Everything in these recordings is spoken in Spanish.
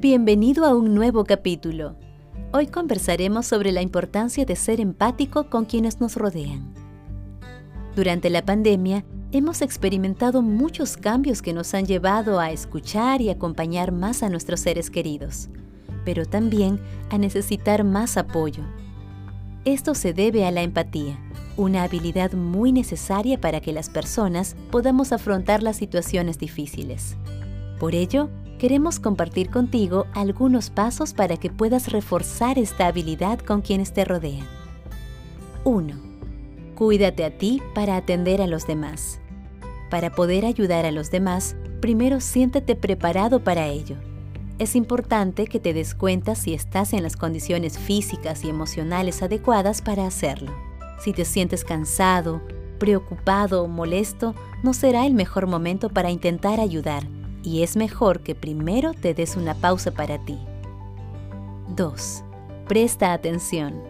Bienvenido a un nuevo capítulo. Hoy conversaremos sobre la importancia de ser empático con quienes nos rodean. Durante la pandemia, hemos experimentado muchos cambios que nos han llevado a escuchar y acompañar más a nuestros seres queridos, pero también a necesitar más apoyo. Esto se debe a la empatía, una habilidad muy necesaria para que las personas podamos afrontar las situaciones difíciles. Por ello, queremos compartir contigo algunos pasos para que puedas reforzar esta habilidad con quienes te rodean. 1. Cuídate a ti para atender a los demás. Para poder ayudar a los demás, primero siéntete preparado para ello. Es importante que te des cuenta si estás en las condiciones físicas y emocionales adecuadas para hacerlo. Si te sientes cansado, preocupado o molesto, no será el mejor momento para intentar ayudar y es mejor que primero te des una pausa para ti. 2. Presta atención.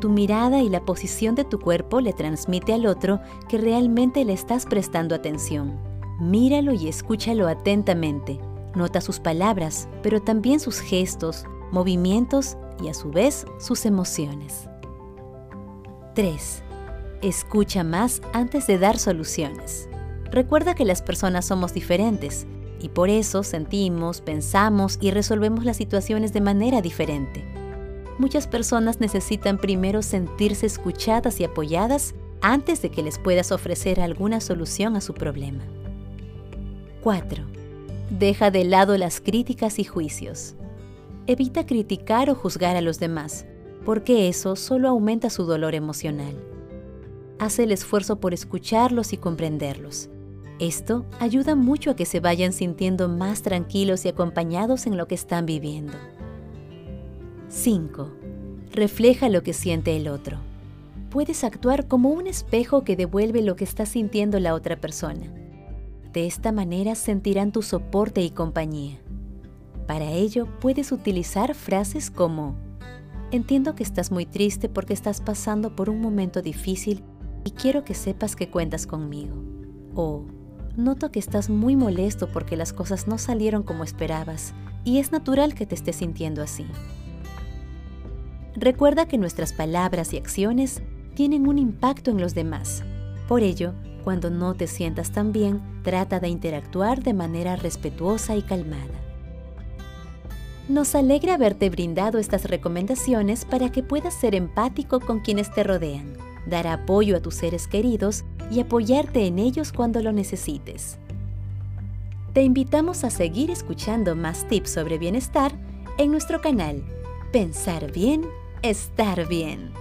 Tu mirada y la posición de tu cuerpo le transmite al otro que realmente le estás prestando atención. Míralo y escúchalo atentamente. Nota sus palabras, pero también sus gestos, movimientos y a su vez sus emociones. 3. Escucha más antes de dar soluciones. Recuerda que las personas somos diferentes y por eso sentimos, pensamos y resolvemos las situaciones de manera diferente. Muchas personas necesitan primero sentirse escuchadas y apoyadas antes de que les puedas ofrecer alguna solución a su problema. 4. Deja de lado las críticas y juicios. Evita criticar o juzgar a los demás, porque eso solo aumenta su dolor emocional. Haz el esfuerzo por escucharlos y comprenderlos esto ayuda mucho a que se vayan sintiendo más tranquilos y acompañados en lo que están viviendo. 5. Refleja lo que siente el otro. Puedes actuar como un espejo que devuelve lo que está sintiendo la otra persona. De esta manera sentirán tu soporte y compañía. Para ello puedes utilizar frases como Entiendo que estás muy triste porque estás pasando por un momento difícil y quiero que sepas que cuentas conmigo. O noto que estás muy molesto porque las cosas no salieron como esperabas y es natural que te estés sintiendo así. Recuerda que nuestras palabras y acciones tienen un impacto en los demás. Por ello, cuando no te sientas tan bien, trata de interactuar de manera respetuosa y calmada. Nos alegra haberte brindado estas recomendaciones para que puedas ser empático con quienes te rodean, dar apoyo a tus seres queridos y apoyarte en ellos cuando lo necesites. Te invitamos a seguir escuchando más tips sobre bienestar en nuestro canal Pensar bien, estar bien.